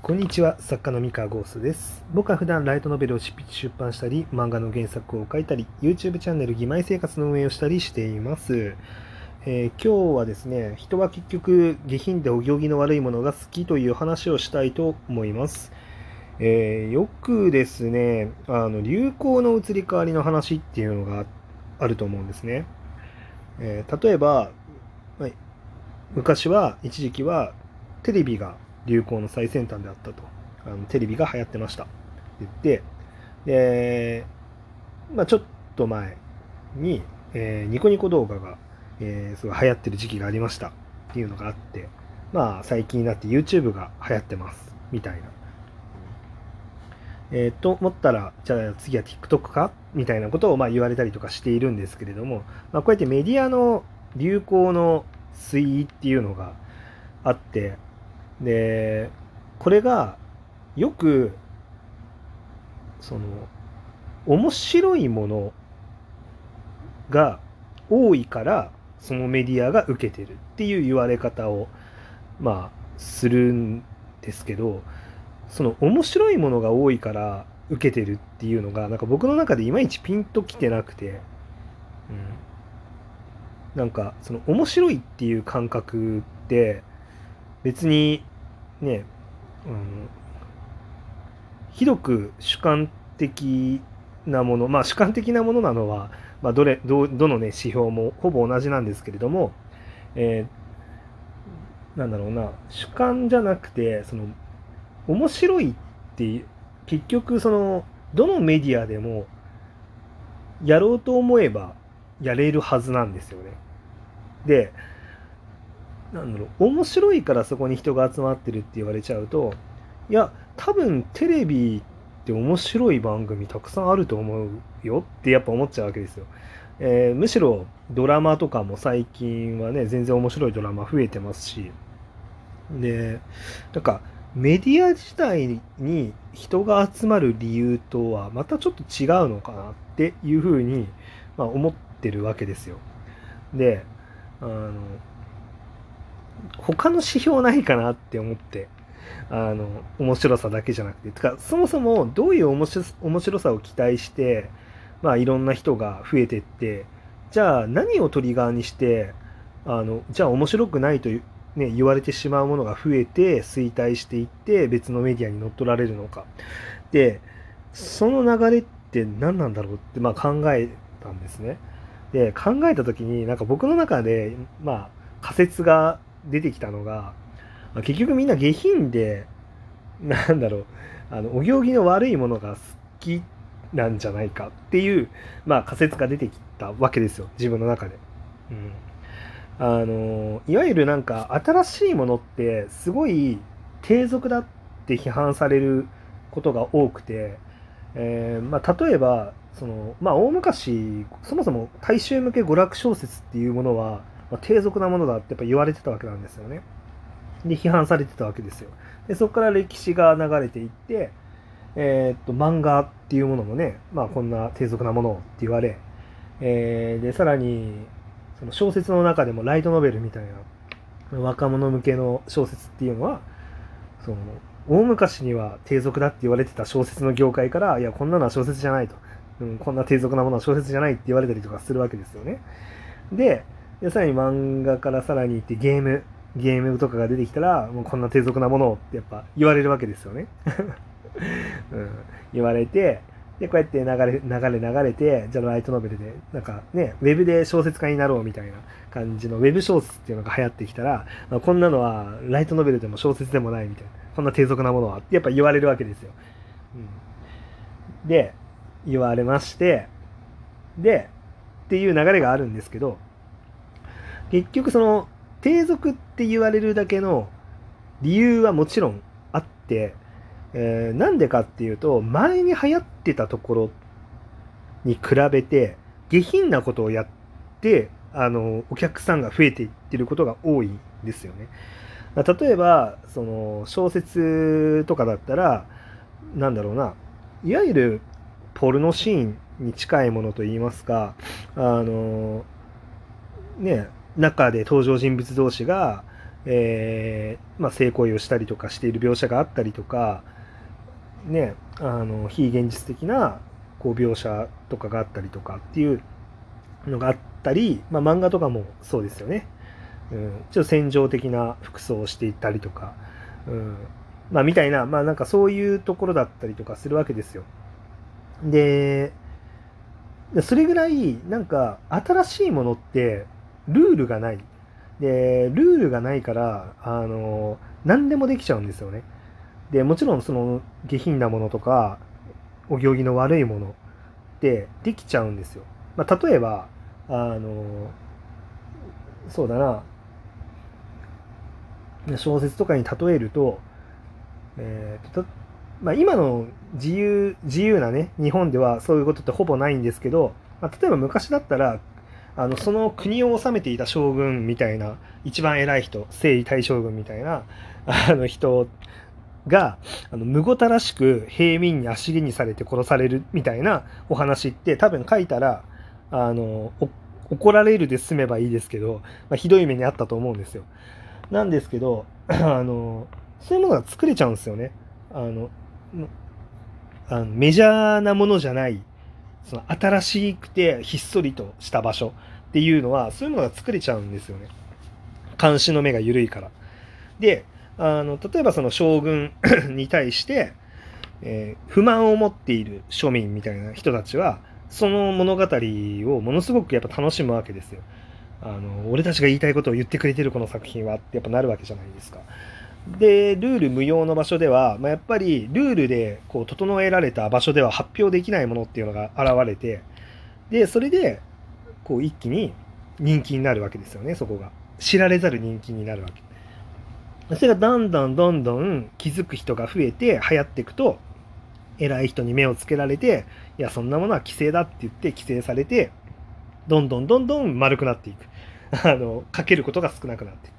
こんにちは、作家の三河ゴースです。僕は普段ライトノベルを執筆出版したり、漫画の原作を書いたり、YouTube チャンネル義妹生活の運営をしたりしています。えー今日はですね、人は結局下品でお行儀の悪いものが好きという話をしたいと思います。えーよくですね、あの流行の移り変わりの話っていうのがあると思うんですね。えー例えば、はい昔は一時期はテレビが流行の最先端であったと。あのテレビが流行ってました。って言ってで、まあ、ちょっと前に、えーニコニコ動画が、えーすごい流行ってる時期がありましたっていうのがあってまあ最近になって YouTube が流行ってます。みたいな。えーと思ったらじゃあ次は TikTok か？みたいなことをまあ言われたりとかしているんですけれども、まあ、こうやってメディアの流行の推移っていうのがあってでこれがよくその面白いものが多いからそのメディアが受けてるっていう言われ方をまあするんですけどその面白いものが多いから受けてるっていうのがなんか僕の中でいまいちピンときてなくて、うん、なんかその面白いっていう感覚って別にね、うん、ひどく主観的なものまあ主観的なものなのは、まあ、どれどどのね指標もほぼ同じなんですけれども、えーなんだろうな主観じゃなくてその面白いって結局そのどのメディアでもやろうと思えばやれるはずなんですよね。でなんだろう面白いからそこに人が集まってるって言われちゃうといや多分テレビって面白い番組たくさんあると思うよってやっぱ思っちゃうわけですよ。えーむしろドラマとかも最近はね全然面白いドラマ増えてますしでなんかメディア自体に人が集まる理由とはまたちょっと違うのかなっていうふうに、まあ、思ってるわけですよ。であの他の指標ないかなって思ってあの面白さだけじゃなくて。てかそもそもどういう面白面白さを期待して、まあ、いろんな人が増えてってじゃあ何をトリガーにしてあのじゃあ面白くないというね、言われてしまうものが増えて衰退していって別のメディアに乗っ取られるのか。でその流れって何なんだろうってまあ考えたんですね。で考えた時になんか僕の中でまあ仮説が出てきたのが結局みんな下品でなんだろうあのお行儀の悪いものが好きなんじゃないかっていう、まあ、仮説が出てきたわけですよ自分の中で。うんあのいわゆるなんか新しいものってすごい低俗だって批判されることが多くて、えーまあ、例えばその、まあ、大昔そもそも大衆向け娯楽小説っていうものは、まあ、低俗なものだってやっぱ言われてたわけなんですよね。で批判されてたわけですよ。でそこから歴史が流れていって、えーっと漫画っていうものもね、まあ、こんな低俗なものって言われ、えーでさらにその小説の中でもライトノベルみたいな若者向けの小説っていうのはその大昔には低俗だって言われてた小説の業界からいやこんなのは小説じゃないと、うん、こんな低俗なものは小説じゃないって言われたりとかするわけですよねででさらに漫画からさらに行ってゲームゲームとかが出てきたらもうこんな低俗なものをってやっぱ言われるわけですよね、うん、言われてで、こうやって流れ、流れ流れて、じゃあライトノベルで、なんかね、ウェブで小説家になろうみたいな感じのウェブ小説っていうのが流行ってきたら、こんなのはライトノベルでも小説でもないみたいな、こんな低俗なものはってやっぱ言われるわけですよ。うん、で、言われまして、で、っていう流れがあるんですけど、結局その、低俗って言われるだけの理由はもちろんあって、えーなんでかっていうと前に流行ってたところに比べて下品なことをやってあのお客さんが増えていってることが多いんですよね。例えばその小説とかだったらなんだろうないわゆるポルノシーンに近いものといいますかあのね中で登場人物同士がえーまあ、性行為をしたりとかしている描写があったりとか、ね、あの非現実的なこう描写とかがあったりとかっていうのがあったり、まあ、漫画とかもそうですよね。うん、ちょっと戦場的な服装をしていったりとか、うん、まあみたいな、まあなんかそういうところだったりとかするわけですよ。で、それぐらいなんか新しいものってルールがない。で、ルールがないから、あの、何でもできちゃうんですよね。で、もちろんその下品なものとか、お行儀の悪いものってできちゃうんですよ。まあ、例えば、あの、そうだな、小説とかに例えると、えーとまあ、今の自由自由なね日本ではそういうことってほぼないんですけど、まあ、例えば昔だったらあのその国を治めていた将軍みたいな一番偉い人征夷大将軍みたいな あの人があのむごたらしく平民に足毛にされて殺されるみたいなお話って多分書いたらあの怒られるで済めばいいですけど、まあ、ひどい目にあったと思うんですよ。なんですけど あのそういうものが作れちゃうんですよね。あのあのメジャーなものじゃないその新しくてひっそりとした場所っていうのはそういうのが作れちゃうんですよね。監視の目が緩いから。であの例えばその将軍 に対して、えー、不満を持っている庶民みたいな人たちはその物語をものすごくやっぱ楽しむわけですよ。あの俺たちが言いたいことを言ってくれてるこの作品はってやっぱなるわけじゃないですか。でルール無用の場所では、まあ、やっぱりルールでこう整えられた場所では発表できないものっていうのが現れてでそれでこう一気に人気になるわけですよねそこが。知られざる人気になるわけ。それがどんどんどんどん気づく人が増えて流行っていくと偉い人に目をつけられていやそんなものは規制だって言って規制されてどんどんどんどん丸くなっていく。あのかけることが少なくなっていく。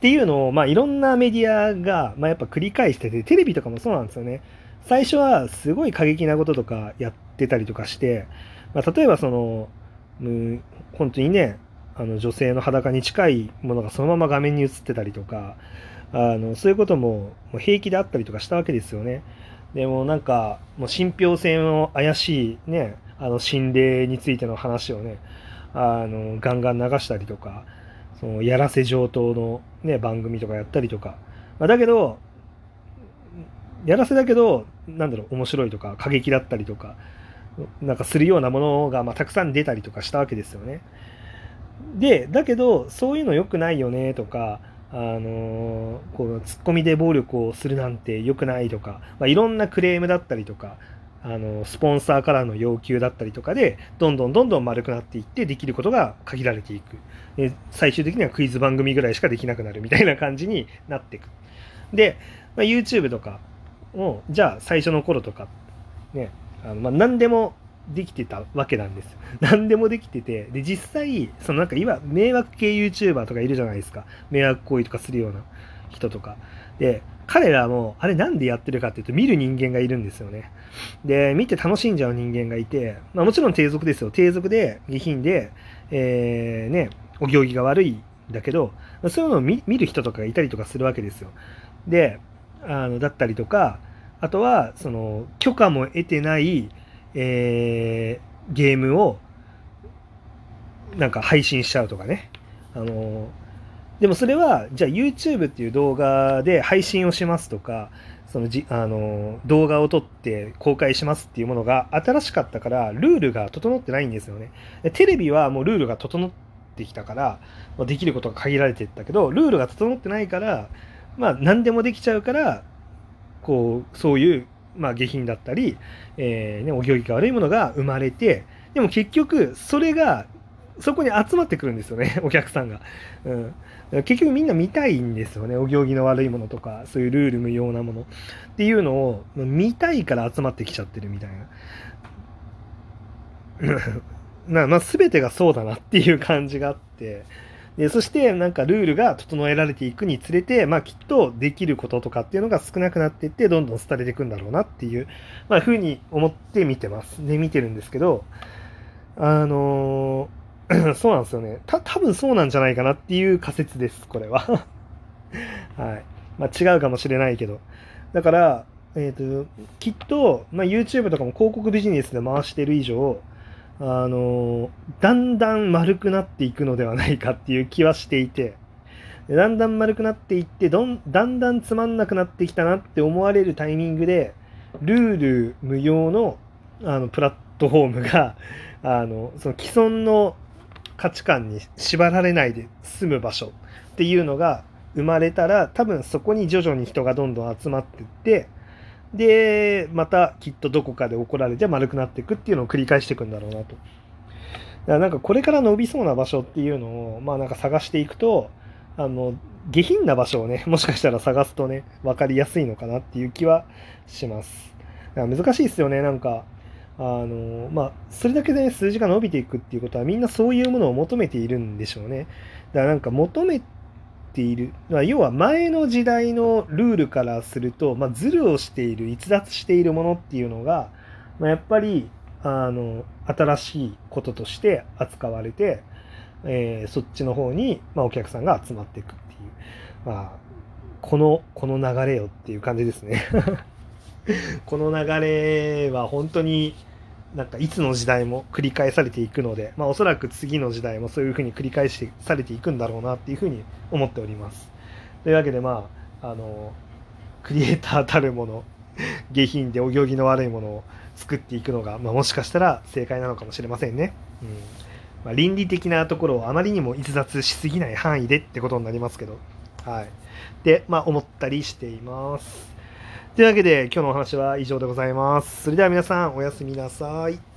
っていうのを、まあ、いろんなメディアが、まあ、やっぱ繰り返してて、テレビとかもそうなんですよね。最初はすごい過激なこととかやってたりとかして、まあ、例えばその、うん、本当にね、あの女性の裸に近いものがそのまま画面に映ってたりとか、あのそういうことももう平気であったりとかしたわけですよね。でもなんか、もう信憑性の怪しいね、あの心霊についての話をね、あのガンガン流したりとか、そのやらせ上等の、ね、番組とかやったりとか、まあ、だけどやらせだけどなんだろう面白いとか過激だったりとかなんかするようなものが、まあ、たくさん出たりとかしたわけですよね。でだけどそういうの良くないよねとかあのこうツッコミで暴力をするなんて良くないとか、まあ、いろんなクレームだったりとかあのスポンサーからの要求だったりとかでどんどんどんどん丸くなっていってできることが限られていくで最終的にはクイズ番組ぐらいしかできなくなるみたいな感じになっていくで、まあ、YouTube とかもじゃあ最初の頃とかねあの、まあ、何でもできてたわけなんです。何でもできてて、で、実際、そのなんか今、迷惑系 YouTuber とかいるじゃないですか。迷惑行為とかするような人とか。で、彼らも、あれなんでやってるかっていうと、見る人間がいるんですよね。で、見て楽しんじゃう人間がいて、まあもちろん低俗ですよ。低俗で、下品で、えー、ね、お行儀が悪いんだけど、そういうのを見る人とかがいたりとかするわけですよ。で、あの、だったりとか、あとは、その、許可も得てない、えー、ゲームを、なんか配信しちゃうとかね。あの、でもそれは、じゃあ YouTube っていう動画で配信をしますとか、そのじあの動画を撮って公開しますっていうものが新しかったからルールが整ってないんですよね。テレビはもうルールが整ってきたからまできることが限られてったけどルールが整ってないからまあ何でもできちゃうからこうそういう、まあ、下品だったり、えーね、お行儀が悪いものが生まれてでも結局それがそこに集まってくるんですよね お客さんが。うん。結局みんな見たいんですよねお行儀の悪いものとかそういうルール無用なもの。っていうのを見たいから集まってきちゃってるみたいな。な、まあ、全てがそうだなっていう感じがあって。でそしてなんかルールが整えられていくにつれて、まあ、きっとできることとかっていうのが少なくなっていってどんどん廃れていくんだろうなっていう、まあ、ふうに思って見てます。で見てるんですけどあのー そうなんですよね。た、多分そうなんじゃないかなっていう仮説です、これは。はい。まあ、違うかもしれないけど。だから、えっ、ー、と、きっと、まあ、YouTube とかも広告ビジネスで回してる以上、あの、だんだん丸くなっていくのではないかっていう気はしていて、だんだん丸くなっていってどん、だんだんつまんなくなってきたなって思われるタイミングで、ルール無用のあのプラットフォームが、あのその既存の価値観に縛られないで済む場所っていうのが生まれたら、多分そこに徐々に人がどんどん集まってって、で、またきっとどこかで怒られて丸くなっていくっていうのを繰り返していくんだろうなと。だからなんかこれから伸びそうな場所っていうのを、まあなんか探していくと、あの、下品な場所をね、もしかしたら探すとね、分かりやすいのかなっていう気はします。難しいですよね、なんか。あの、まあ、それだけで、ね、数字が伸びていくっていうことは、みんなそういうものを求めているんでしょうね。だからなんか求めている、まあ、要は前の時代のルールからすると、まあ、ズルをしている、逸脱しているものっていうのが、まあ、やっぱり、あの、新しいこととして扱われて、えー、そっちの方に、ま、お客さんが集まっていくっていう、まあ、この、この流れよっていう感じですね この流れは本当になんかいつの時代も繰り返されていくので、まあ、おそらく次の時代もそういうふうに繰り返しされていくんだろうなっていうふうに思っております。というわけでまああのクリエイターたるもの 下品でお行儀の悪いものを作っていくのが、まあ、もしかしたら正解なのかもしれませんね。うんまあ、倫理的なところをあまりにも逸脱しすぎない範囲でってことになりますけど。はい。で、まあ思ったりしています。というわけで今日のお話は以上でございます。それでは皆さんおやすみなさい。